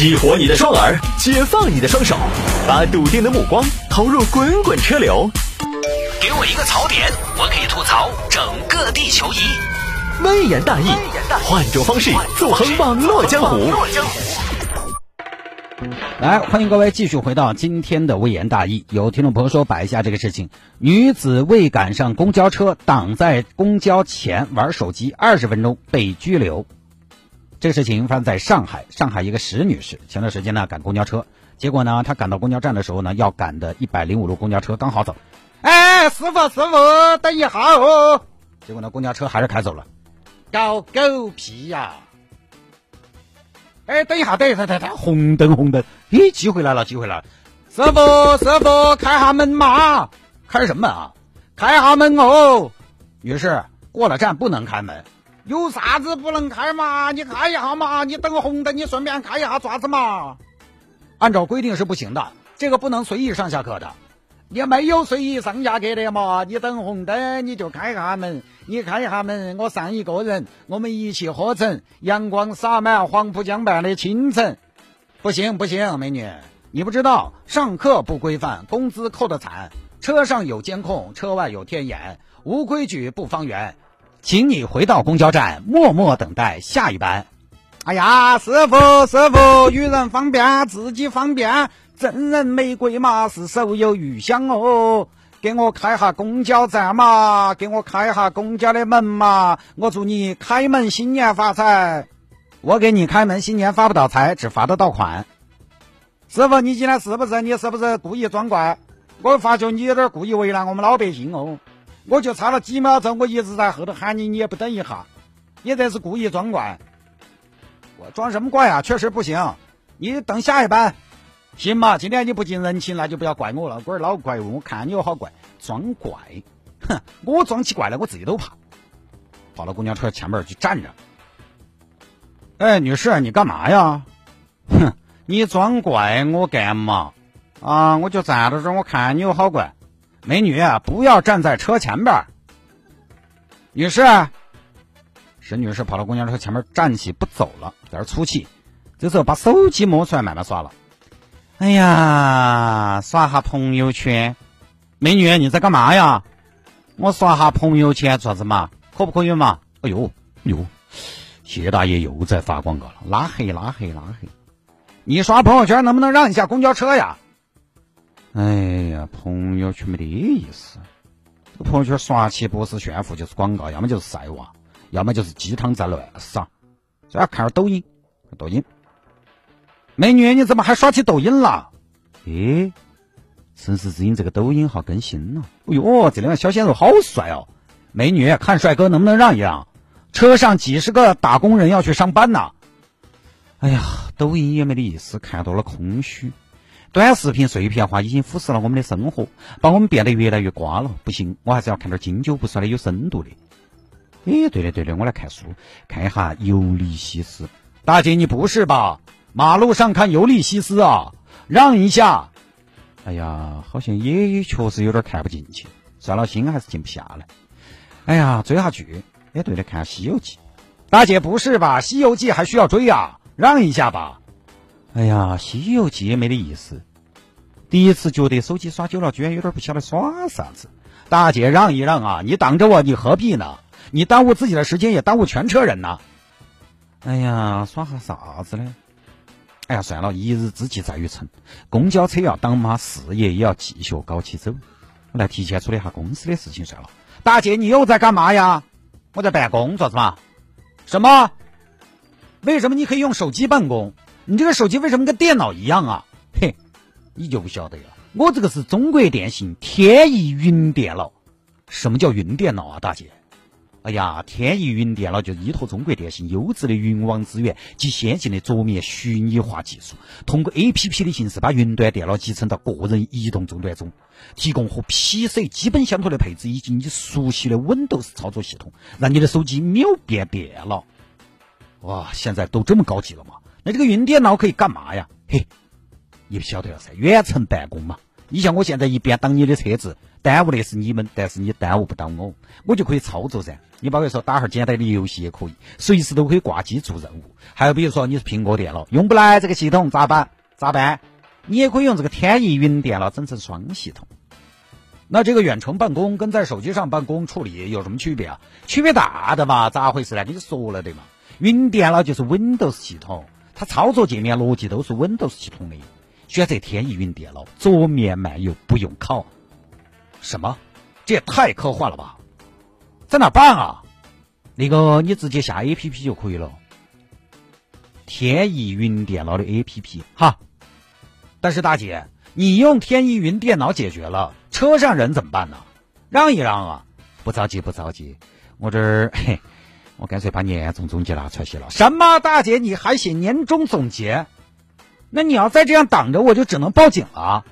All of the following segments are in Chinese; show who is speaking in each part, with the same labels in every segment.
Speaker 1: 激活你的双耳，解放你的双手，把笃定的目光投入滚滚车流。给我一个槽点，我可以吐槽整个地球仪。微言大义，换种方式纵横网络江湖。
Speaker 2: 来，欢迎各位继续回到今天的微言大义。有听众朋友说摆一下这个事情：女子未赶上公交车，挡在公交前玩手机二十分钟被拘留。这个事情发生在上海，上海一个石女士前段时间呢赶公交车，结果呢她赶到公交站的时候呢要赶的一百零五路公交车刚好走，哎，师傅师傅等一下哦，结果呢公交车还是开走了，搞狗屁呀！哎，等一下，等一下，等一下，红灯红灯，咦，机会来了，机会来了，师傅师傅开下门嘛，开什么门啊？开下门哦，女士过了站不能开门。有啥子不能开嘛？你开一下嘛！你等红灯，你顺便开一下爪子嘛？按照规定是不行的，这个不能随意上下客的。你没有随意上下客的嘛？你等红灯你就开一下门，你开一下门，我上一个人，我们一起喝成阳光洒满黄浦江畔的清晨。不行不行，美女，你不知道上课不规范，工资扣的惨。车上有监控，车外有天眼，无规矩不方圆。请你回到公交站，默默等待下一班。哎呀，师傅，师傅，与人方便，自己方便。赠人玫瑰嘛，是手有余香哦。给我开下公交站嘛，给我开下公交的门嘛。我祝你开门新年发财。我给你开门新年发不到财，只发得到款。师傅，你今天是不是？你是不是故意装怪？我发觉你有点故意为难我们老百姓哦。我就差了几秒钟，我一直在后头喊你，你也不等一下，你这是故意装怪。我装什么怪啊？确实不行，你等下一班，行嘛？今天你不近人情，那就不要怪我了。龟儿老怪物，我看你又好怪，装怪，哼！我装起怪来，我自己都怕。跑到公交车前面去站着。哎，女士，你干嘛呀？哼，你装怪我干嘛？啊，我就站在这儿，我看你又好怪。美女，不要站在车前边。女士，沈女士跑到公交车前面站起不走了，在这出气。这时候把手机摸出来慢慢刷了。哎呀，刷下朋友圈。美女，你在干嘛呀？我刷下朋友圈做啥子嘛？可不可以嘛？哎呦呦，谢大爷又在发广告了，拉黑拉黑拉黑。你刷朋友圈能不能让一下公交车呀？哎呀，朋友圈没得意思。这个朋友圈刷起不是炫富就是广告，要么就是晒娃，要么就是鸡汤在乱撒。最好看下抖音，抖音。美女，你怎么还刷起抖音了？诶，城市之音这个抖音号更新了。哎呦，这两个小鲜肉好帅哦！美女，看帅哥能不能让一让？车上几十个打工人要去上班呢。哎呀，抖音也没得意思，看多了空虚。短视频碎片化已经腐蚀了我们的生活，把我们变得越来越瓜了。不行，我还是要看点经久不衰的、有深度的。哎，对的对的，我来看书，看一下《尤利西斯》。大姐，你不是吧？马路上看《尤利西斯》啊？让一下。哎呀，好像也确实有点看不进去，算了，心还是静不下来。哎呀，追下剧。哎，对了，看《西游记》。大姐，不是吧？《西游记》还需要追啊？让一下吧。哎呀，《西游记》也没得意思。第一次觉得手机耍久了，居然有点不晓得耍啥子。大姐让一让啊！你挡着我，你何必呢？你耽误自己的时间，也耽误全车人呐。哎呀，耍哈啥子呢？哎呀，算了，一日之计在于晨，公交车要当妈，事业也要继续搞起走。我来提前处理一下公司的事情算了。大姐，你又在干嘛呀？我在办公，做什么？什么？为什么你可以用手机办公？你这个手机为什么跟电脑一样啊？嘿，你就不晓得了。我这个是中国电信天翼云电脑。什么叫云电脑啊，大姐？哎呀，天翼云电脑就依托中国电信优质的云网资源及先进的桌面虚拟化技术，通过 A P P 的形式把云端电脑集成到个人移动终端中，提供和 P C 基本相同的配置以及你熟悉的 Windows 操作系统，让你的手机秒变电脑。哇，现在都这么高级了吗？那这个云电脑可以干嘛呀？嘿，你不晓得了噻，远程办公嘛，你像我现在一边挡你的车子，耽误的是你们，但是你耽误不到我，我就可以操作噻。你包括说打哈简单的游戏也可以，随时都可以挂机做任务。还有比如说你是苹果电脑用不来这个系统咋办？咋办？你也可以用这个天翼云电脑整成双系统。那这个远程办公跟在手机上办公处理有什么区别啊？区别大的嘛？咋回事呢？跟你说了的嘛。云电脑就是 Windows 系统，它操作界面逻辑都是 Windows 系统的。选择天翼云电脑，桌面漫游不用考。什么？这也太科幻了吧！在哪办啊？那个你直接下 A P P 就可以了。天翼云电脑的 A P P 哈。但是大姐，你用天翼云电脑解决了，车上人怎么办呢？让一让啊！不着急，不着急，我这儿嘿，我干脆把年终总结拿出来写了。什么？大姐，你还写年终总结？那你要再这样挡着，我就只能报警了。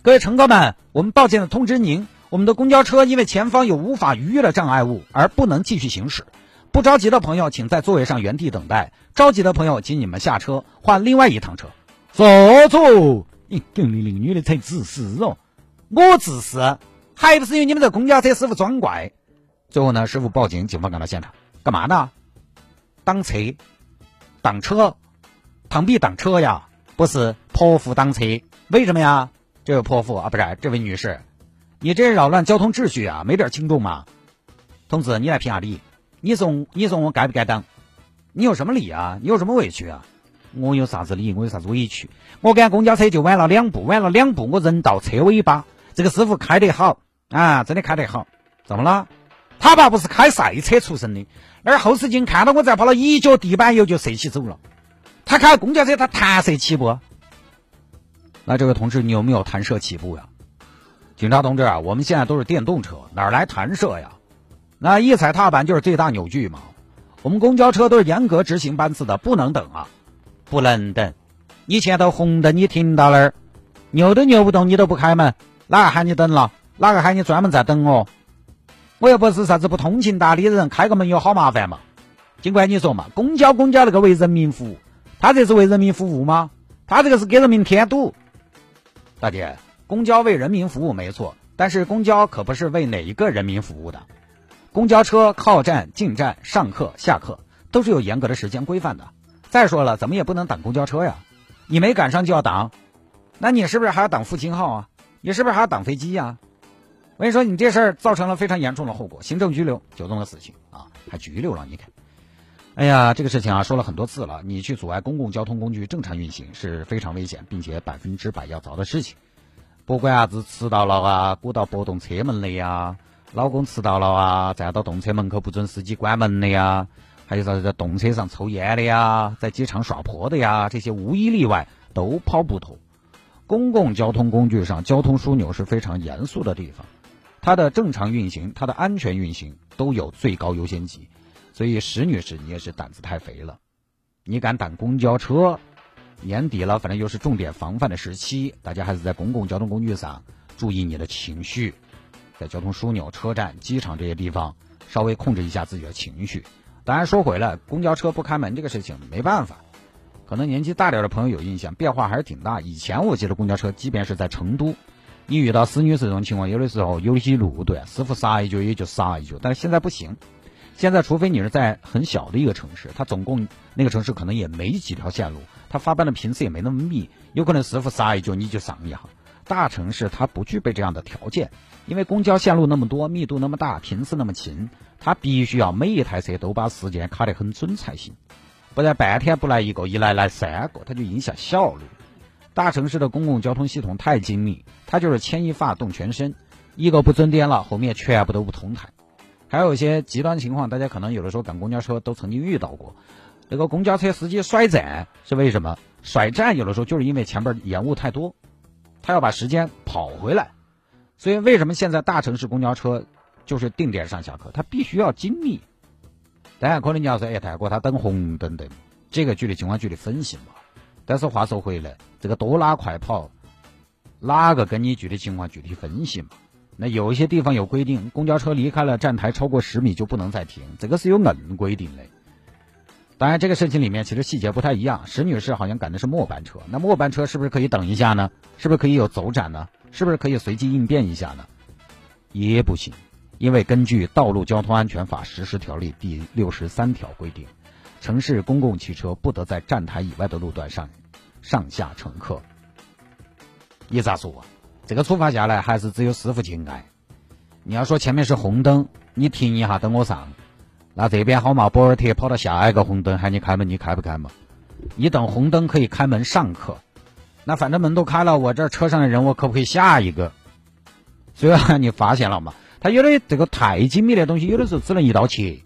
Speaker 2: 各位乘客们，我们抱歉的通知您，我们的公交车因为前方有无法逾越的障碍物而不能继续行驶。不着急的朋友，请在座位上原地等待；着急的朋友，请你们下车换另外一趟车。坐坐，你跟你那个女的才自私哦！我自私，还不是因为你们这公交车师傅装怪。最后呢，师傅报警，警方赶到现场，干嘛呢？挡车，挡车。螳臂挡车呀，不是泼妇挡车，为什么呀？这位泼妇啊，不是这位女士，你这扰乱交通秩序啊，没点轻重吗？同志，你来评下理，你说你说我该不该挡？你有什么理啊？你有什么委屈啊？我有啥子理？我有啥子委屈？我赶公交车就晚了两步，晚了两步，我人到车尾巴。这个师傅开得好啊，真的开得好。怎么了？他爸不是开赛车出身的，而后视镜看到我在跑了，一脚地板油就射起走了。他开公交车，他弹射起步。那这位同志，你有没有弹射起步呀？警察同志啊，我们现在都是电动车，哪来弹射呀？那一踩踏板就是最大扭矩嘛。我们公交车都是严格执行班次的，不能等啊，不能等。你前头红灯，你停到那儿，扭都扭不动，你都不开门，哪个喊你等了？哪个喊你专门在等哦？我又不是啥子不通情达理的人，开个门有好麻烦嘛？尽管你说嘛，公交公交那个为人民服务。他这是为人民服务吗？他这个是给人民添堵。大姐，公交为人民服务没错，但是公交可不是为哪一个人民服务的。公交车靠站、进站、上客、下客都是有严格的时间规范的。再说了，怎么也不能挡公交车呀？你没赶上就要挡，那你是不是还要挡复兴号啊？你是不是还要挡飞机呀？我跟你说，你这事儿造成了非常严重的后果，行政拘留九宗的死刑啊，还拘留了，你看。哎呀，这个事情啊，说了很多次了。你去阻碍公共交通工具正常运行是非常危险，并且百分之百要遭的事情。不管啥子迟到了啊，鼓到拨动车门的呀，老公迟到了啊，站到动车门口不准司机关门的呀，还有啥子在动车上抽烟的呀，在机场耍泼的呀，这些无一例外都跑不脱。公共交通工具上交通枢纽是非常严肃的地方，它的正常运行、它的安全运行都有最高优先级。所以石女士，你也是胆子太肥了，你敢挡公交车？年底了，反正又是重点防范的时期，大家还是在公共交通工具上注意你的情绪，在交通枢纽、车站、机场这些地方稍微控制一下自己的情绪。当然说回来，公交车不开门这个事情没办法，可能年纪大点的朋友有印象，变化还是挺大。以前我记得公交车，即便是在成都，你遇到石女士这种情况，有的时候有一些路段，师傅刹一脚也就刹一脚，但是现在不行。现在，除非你是在很小的一个城市，它总共那个城市可能也没几条线路，它发班的频次也没那么密，有可能师傅刹一脚你就上一下。大城市它不具备这样的条件，因为公交线路那么多，密度那么大，频次那么勤，它必须要每一台车都把时间卡得很准才行，不然半天不来一个，一来来三个，它就影响效率。大城市的公共交通系统太精密，它就是牵一发动全身，一个不尊点了，后面全部都不通台。还有一些极端情况，大家可能有的时候赶公交车都曾经遇到过。那个公交车司机甩站是为什么？甩站有的时候就是因为前边延误太多，他要把时间跑回来。所以为什么现在大城市公交车就是定点上下客？它必须要精密。当然，可能你要说，哎，泰国他等红灯的，这个具体情况具体分析嘛。但是话说回来，这个多拉快跑，哪个跟你具体情况具体分析嘛？那有一些地方有规定，公交车离开了站台超过十米就不能再停，这个是有硬规定的。当然，这个事情里面其实细节不太一样。石女士好像赶的是末班车，那末班车是不是可以等一下呢？是不是可以有走展呢？是不是可以随机应变一下呢？也不行，因为根据《道路交通安全法实施条例》第六十三条规定，城市公共汽车不得在站台以外的路段上上下乘客。你咋说？这个处罚下来还是只有师傅敬爱。你要说前面是红灯，你停一下等我上，那这边好嘛？博尔特跑到下一个红灯喊你开门，你开不开嘛？你等红灯可以开门上客，那反正门都开了，我这车上的人我可不可以下一个？所以你发现了嘛？他有的这个太精密的东西，有的时候只能一刀切。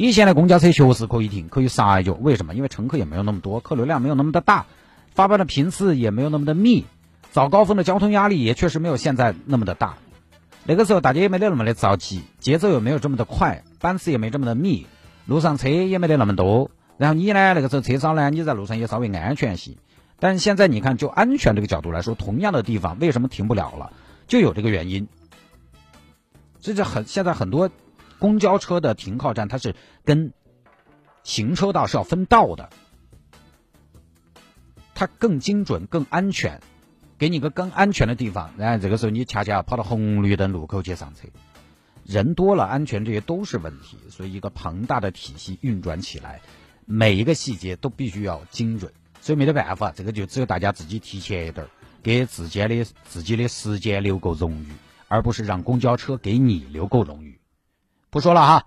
Speaker 2: 以前的公交车确实可以停，可以刹一脚，为什么？因为乘客也没有那么多，客流量没有那么的大，发班的频次也没有那么的密，早高峰的交通压力也确实没有现在那么的大。那个时候大家也没得那么的着急，节奏也没有这么的快，班次也没这么的密，路上车也没得那么多。然后你呢，那个时候车少呢，你在路上也稍微安全些。但现在你看，就安全这个角度来说，同样的地方为什么停不了了？就有这个原因。这是很现在很多公交车的停靠站，它是跟行车道是要分道的，它更精准、更安全。给你个更安全的地方，然后这个时候你恰恰跑到红绿灯路口去上车，人多了，安全这些都是问题。所以一个庞大的体系运转起来，每一个细节都必须要精准。所以没得办法，这个就只有大家自己提前一点，给自己的自己的时间留够荣誉，而不是让公交车给你留够荣誉。不说了哈。